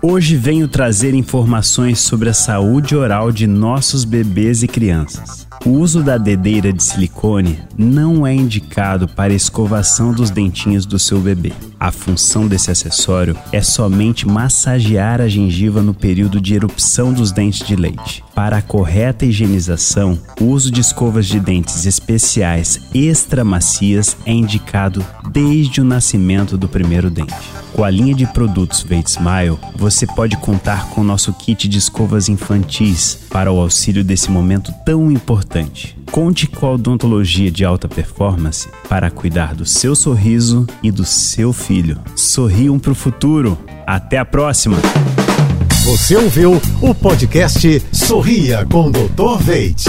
Hoje venho trazer informações sobre a saúde oral de nossos bebês e crianças. O uso da dedeira de silicone não é indicado para escovação dos dentinhos do seu bebê. A função desse acessório é somente massagear a gengiva no período de erupção dos dentes de leite. Para a correta higienização, o uso de escovas de dentes especiais extra macias é indicado desde o nascimento do primeiro dente. Com a linha de produtos Veit Smile, você pode contar com nosso kit de escovas infantis para o auxílio desse momento tão importante. Conte com a odontologia de alta performance para cuidar do seu sorriso e do seu filho. Sorriam para o futuro. Até a próxima! Você ouviu o podcast Sorria com Dr. Veit.